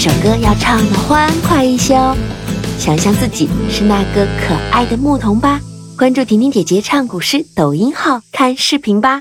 首歌要唱的欢快一些哦，想象自己是那个可爱的牧童吧。关注婷婷姐姐唱古诗抖音号看视频吧。